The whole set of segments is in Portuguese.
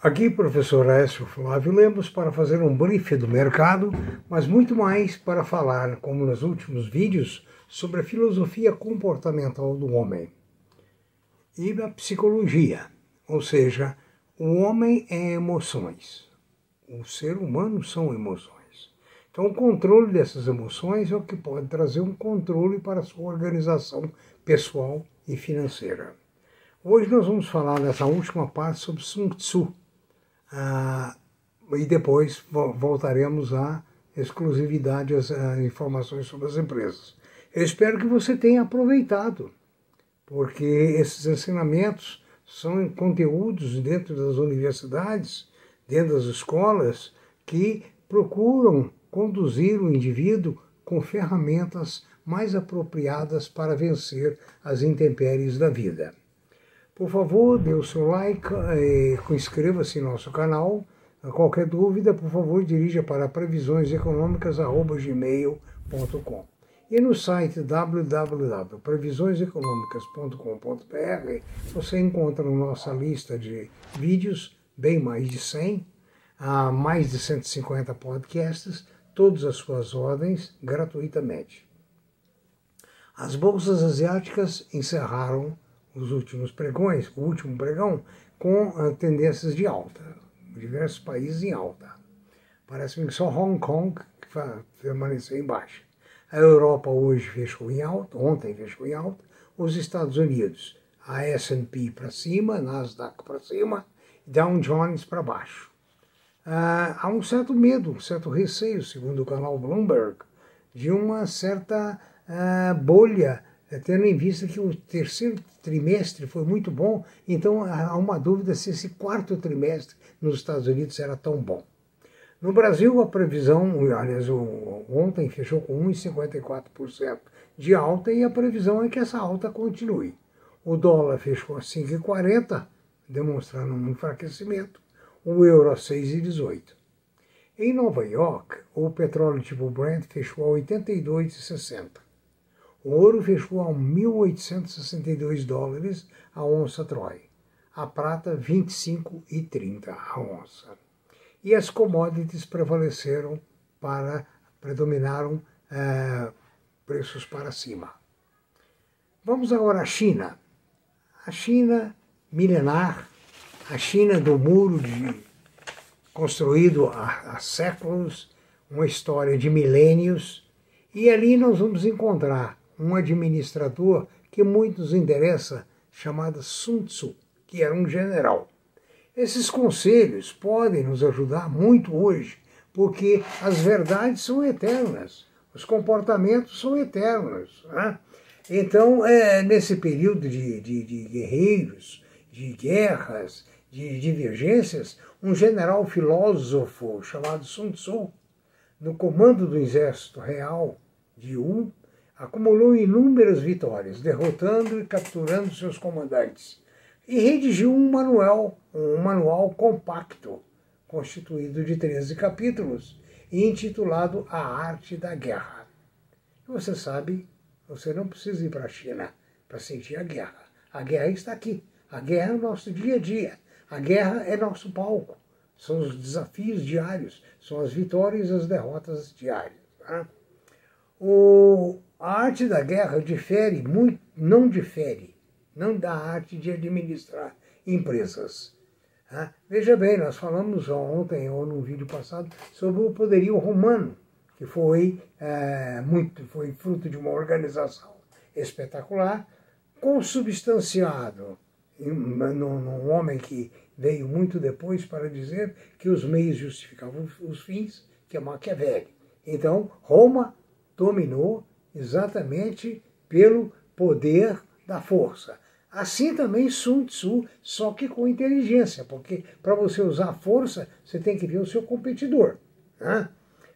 Aqui, professor Écio Flávio Lemos, para fazer um brief do mercado, mas muito mais para falar, como nos últimos vídeos, sobre a filosofia comportamental do homem e a psicologia, ou seja, o homem é emoções, o ser humano são emoções. Então, o controle dessas emoções é o que pode trazer um controle para a sua organização pessoal e financeira. Hoje nós vamos falar nessa última parte sobre Sun Tzu, ah, e depois voltaremos à exclusividade, às, informações sobre as empresas. Eu espero que você tenha aproveitado, porque esses ensinamentos são conteúdos dentro das universidades, dentro das escolas, que procuram conduzir o indivíduo com ferramentas mais apropriadas para vencer as intempéries da vida. Por favor, dê o seu like, eh, inscreva-se no nosso canal. Qualquer dúvida, por favor, dirija para previsioneseconômicas.gmail.com E no site www.previsioneseconomicas.com.br você encontra nossa lista de vídeos, bem mais de 100, há mais de 150 podcasts, todas as suas ordens, gratuitamente. As bolsas asiáticas encerraram os últimos pregões, o último pregão, com uh, tendências de alta, diversos países em alta. Parece que só Hong Kong permaneceu em baixa. A Europa hoje fechou em alta, ontem fechou em alta, os Estados Unidos, a S&P para cima, Nasdaq para cima, Dow Jones para baixo. Uh, há um certo medo, um certo receio, segundo o canal Bloomberg, de uma certa uh, bolha tendo em vista que o terceiro trimestre foi muito bom, então há uma dúvida se esse quarto trimestre nos Estados Unidos será tão bom. No Brasil, a previsão, aliás, ontem fechou com 1,54% de alta e a previsão é que essa alta continue. O dólar fechou a 5,40, demonstrando um enfraquecimento, o euro a 6,18. Em Nova York, o petróleo tipo Brent fechou a 82,60. O ouro fechou a 1.862 dólares a onça Troy. A prata, 25,30 a onça. E as commodities prevaleceram para, predominaram é, preços para cima. Vamos agora à China. A China milenar, a China do muro de, construído há, há séculos, uma história de milênios, e ali nós vamos encontrar um administrador que muitos interessa, chamado Sun Tzu, que era um general. Esses conselhos podem nos ajudar muito hoje, porque as verdades são eternas, os comportamentos são eternos. Né? Então, é, nesse período de, de, de guerreiros, de guerras, de divergências, um general filósofo chamado Sun Tzu, no comando do exército real de Wu, acumulou inúmeras vitórias, derrotando e capturando seus comandantes, e redigiu um manual, um manual compacto, constituído de 13 capítulos, e intitulado A Arte da Guerra. Você sabe, você não precisa ir para a China para sentir a guerra. A guerra está aqui. A guerra é o nosso dia a dia. A guerra é nosso palco. São os desafios diários, são as vitórias e as derrotas diárias. Tá? O, a arte da guerra difere muito, não difere, não da arte de administrar empresas. Tá? Veja bem, nós falamos ontem ou no vídeo passado sobre o poderio romano, que foi é, muito, foi fruto de uma organização espetacular, consubstanciado num, num homem que veio muito depois para dizer que os meios justificavam os fins, que é Maquiavelli. Então, Roma dominou exatamente pelo poder da força. Assim também Sun Tzu, só que com inteligência, porque para você usar a força, você tem que ver o seu competidor. Né?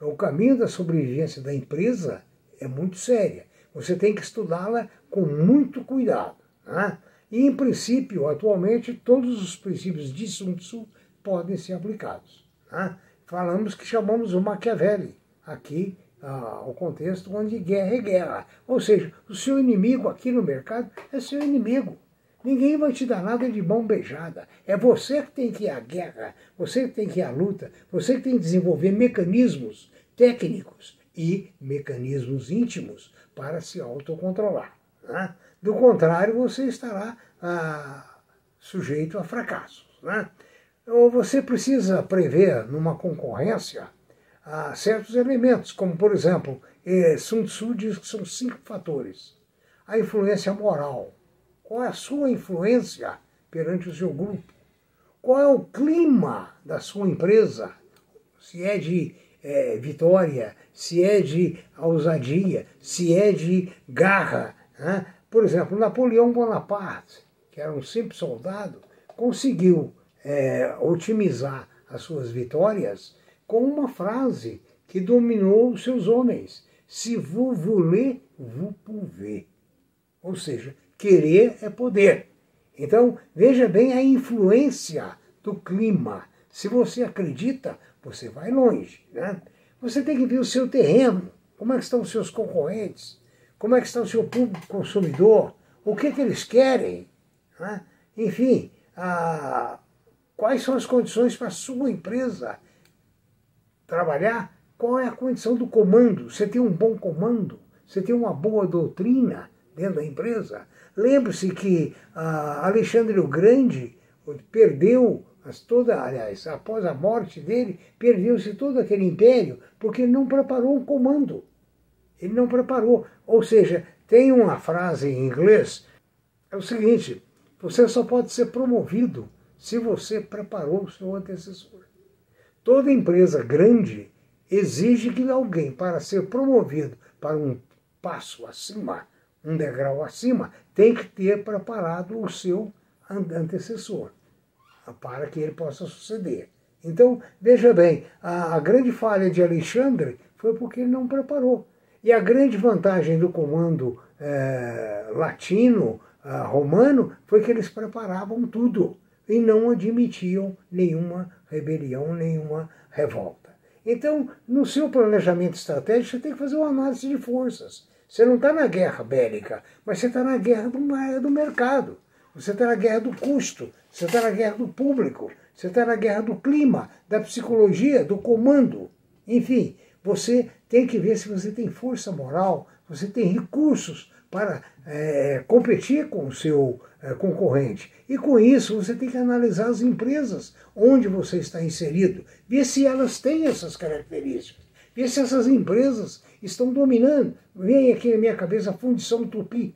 O caminho da sobrevivência da empresa é muito séria. Você tem que estudá-la com muito cuidado. Né? E, em princípio, atualmente, todos os princípios de Sun Tzu podem ser aplicados. Né? Falamos que chamamos o Machiavelli aqui ao contexto onde guerra é guerra. Ou seja, o seu inimigo aqui no mercado é seu inimigo. Ninguém vai te dar nada de mão beijada. É você que tem que ir à guerra, você que tem que ir à luta, você que tem que desenvolver mecanismos técnicos e mecanismos íntimos para se autocontrolar. Né? Do contrário, você estará ah, sujeito a fracassos. Né? Ou você precisa prever numa concorrência ah, certos elementos, como por exemplo, eh, Sun Tzu diz que são cinco fatores. A influência moral. Qual é a sua influência perante o seu grupo? Qual é o clima da sua empresa? Se é de é, vitória, se é de ousadia, se é de garra. Né? Por exemplo, Napoleão Bonaparte, que era um simples soldado, conseguiu é, otimizar as suas vitórias com uma frase que dominou os seus homens. Se vous voulez, vous pouvez. Ou seja, querer é poder. Então, veja bem a influência do clima. Se você acredita, você vai longe. Né? Você tem que ver o seu terreno, como é que estão os seus concorrentes, como é que está o seu público consumidor, o que, que eles querem. Né? Enfim, a, quais são as condições para a sua empresa trabalhar, qual é a condição do comando. Você tem um bom comando, você tem uma boa doutrina dentro da empresa. Lembre-se que ah, Alexandre o Grande perdeu toda, aliás, após a morte dele, perdeu-se todo aquele império porque ele não preparou um comando. Ele não preparou. Ou seja, tem uma frase em inglês, é o seguinte, você só pode ser promovido se você preparou o seu antecessor. Toda empresa grande exige que alguém, para ser promovido para um passo acima, um degrau acima, tem que ter preparado o seu antecessor, para que ele possa suceder. Então, veja bem, a, a grande falha de Alexandre foi porque ele não preparou. E a grande vantagem do comando é, latino, é, romano, foi que eles preparavam tudo e não admitiam nenhuma rebelião, nenhuma revolta. Então, no seu planejamento estratégico, você tem que fazer uma análise de forças. Você não está na guerra bélica, mas você está na guerra do, do mercado. Você está na guerra do custo, você está na guerra do público, você está na guerra do clima, da psicologia, do comando. Enfim, você tem que ver se você tem força moral, você tem recursos para é, competir com o seu é, concorrente. E com isso você tem que analisar as empresas onde você está inserido, ver se elas têm essas características, ver se essas empresas estão dominando. Vem aqui na minha cabeça a Fundição Tupi.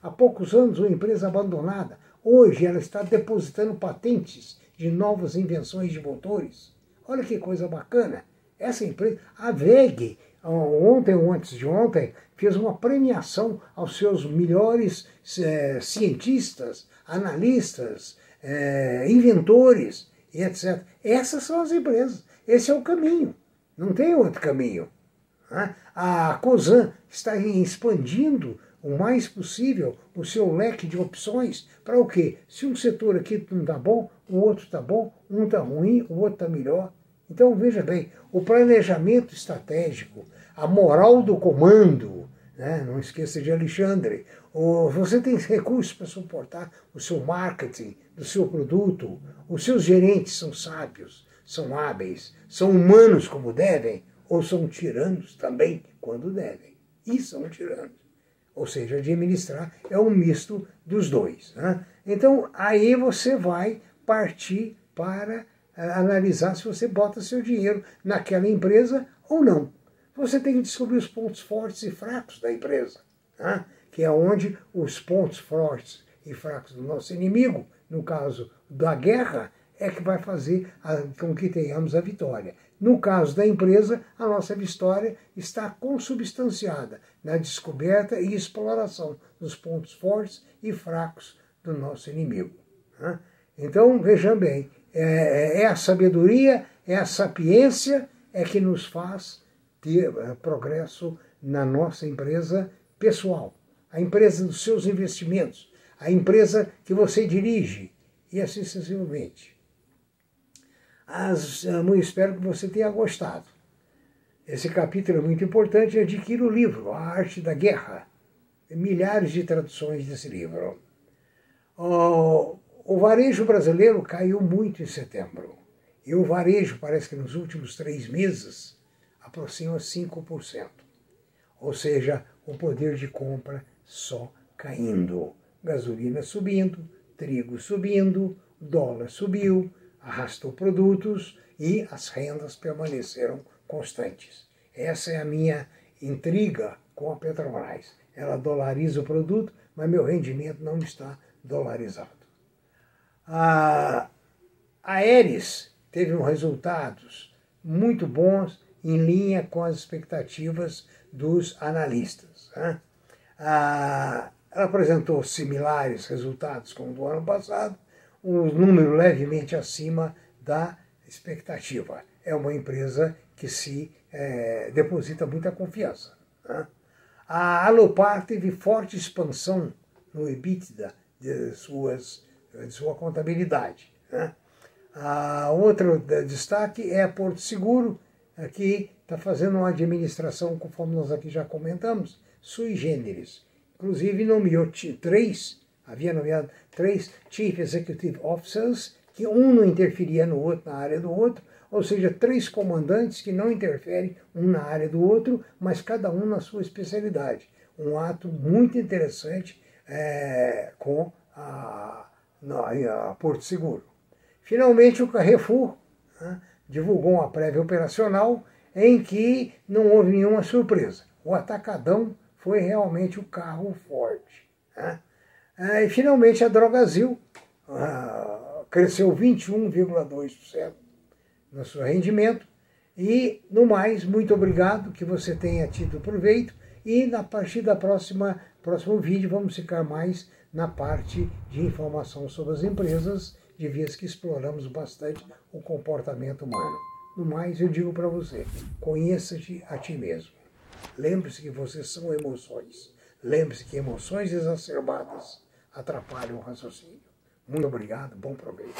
Há poucos anos, uma empresa abandonada. Hoje ela está depositando patentes de novas invenções de motores. Olha que coisa bacana. Essa empresa, a VEG, ontem ou antes de ontem, fez uma premiação aos seus melhores é, cientistas, analistas, é, inventores e etc. Essas são as empresas. Esse é o caminho. Não tem outro caminho. Né? A COSAN está expandindo o mais possível o seu leque de opções para o quê? Se um setor aqui não está bom, o outro está bom, um está ruim, o outro está melhor. Então veja bem, o planejamento estratégico, a moral do comando, né? não esqueça de Alexandre, você tem recursos para suportar o seu marketing do seu produto, os seus gerentes são sábios, são hábeis, são humanos como devem, ou são tiranos também quando devem. E são tiranos. Ou seja, administrar é um misto dos dois. Né? Então, aí você vai partir para uh, analisar se você bota seu dinheiro naquela empresa ou não. Você tem que descobrir os pontos fortes e fracos da empresa, né? que é onde os pontos fortes e fracos do nosso inimigo, no caso da guerra, é que vai fazer a, com que tenhamos a vitória. No caso da empresa, a nossa vitória está consubstanciada na descoberta e exploração dos pontos fortes e fracos do nosso inimigo. Né? Então, vejam bem, é, é, a sabedoria, é a sapiência é que nos faz ter é, progresso na nossa empresa pessoal, a empresa dos seus investimentos, a empresa que você dirige, e assim sucessivamente. As, eu espero que você tenha gostado. Esse capítulo é muito importante. Adquira o livro, A Arte da Guerra. Tem milhares de traduções desse livro. O, o varejo brasileiro caiu muito em setembro. E o varejo parece que nos últimos três meses aproxima 5%. Ou seja, o poder de compra só caindo. Gasolina subindo, trigo subindo, dólar subiu, arrastou produtos e as rendas permaneceram constantes. Essa é a minha intriga com a Petrobras. Ela dolariza o produto, mas meu rendimento não está dolarizado. A Aeres teve resultados muito bons em linha com as expectativas dos analistas. Né? ela apresentou similares resultados como do ano passado, um número levemente acima da expectativa. É uma empresa que se é, deposita muita confiança. Né? A Alopar teve forte expansão no EBITDA de, suas, de sua contabilidade. Né? A outro destaque é a Porto Seguro, que está fazendo uma administração, conforme nós aqui já comentamos, sui generis. Inclusive nomeou três, havia nomeado três Chief Executive Officers, que um não interferia no outro, na área do outro, ou seja, três comandantes que não interferem um na área do outro, mas cada um na sua especialidade. Um ato muito interessante é, com a, a Porto Seguro. Finalmente, o Carrefour né, divulgou uma prévia operacional em que não houve nenhuma surpresa. O Atacadão foi realmente o carro forte. Né? É, e finalmente a Drogazil uh, cresceu 21,2% no seu rendimento. E, no mais, muito obrigado, que você tenha tido proveito. E, na partir da próxima próximo vídeo, vamos ficar mais na parte de informação sobre as empresas de vez que exploramos bastante o comportamento humano. No mais, eu digo para você: conheça-te a ti mesmo. Lembre-se que vocês são emoções. Lembre-se que emoções exacerbadas atrapalham o raciocínio. Muito obrigado, bom proveito.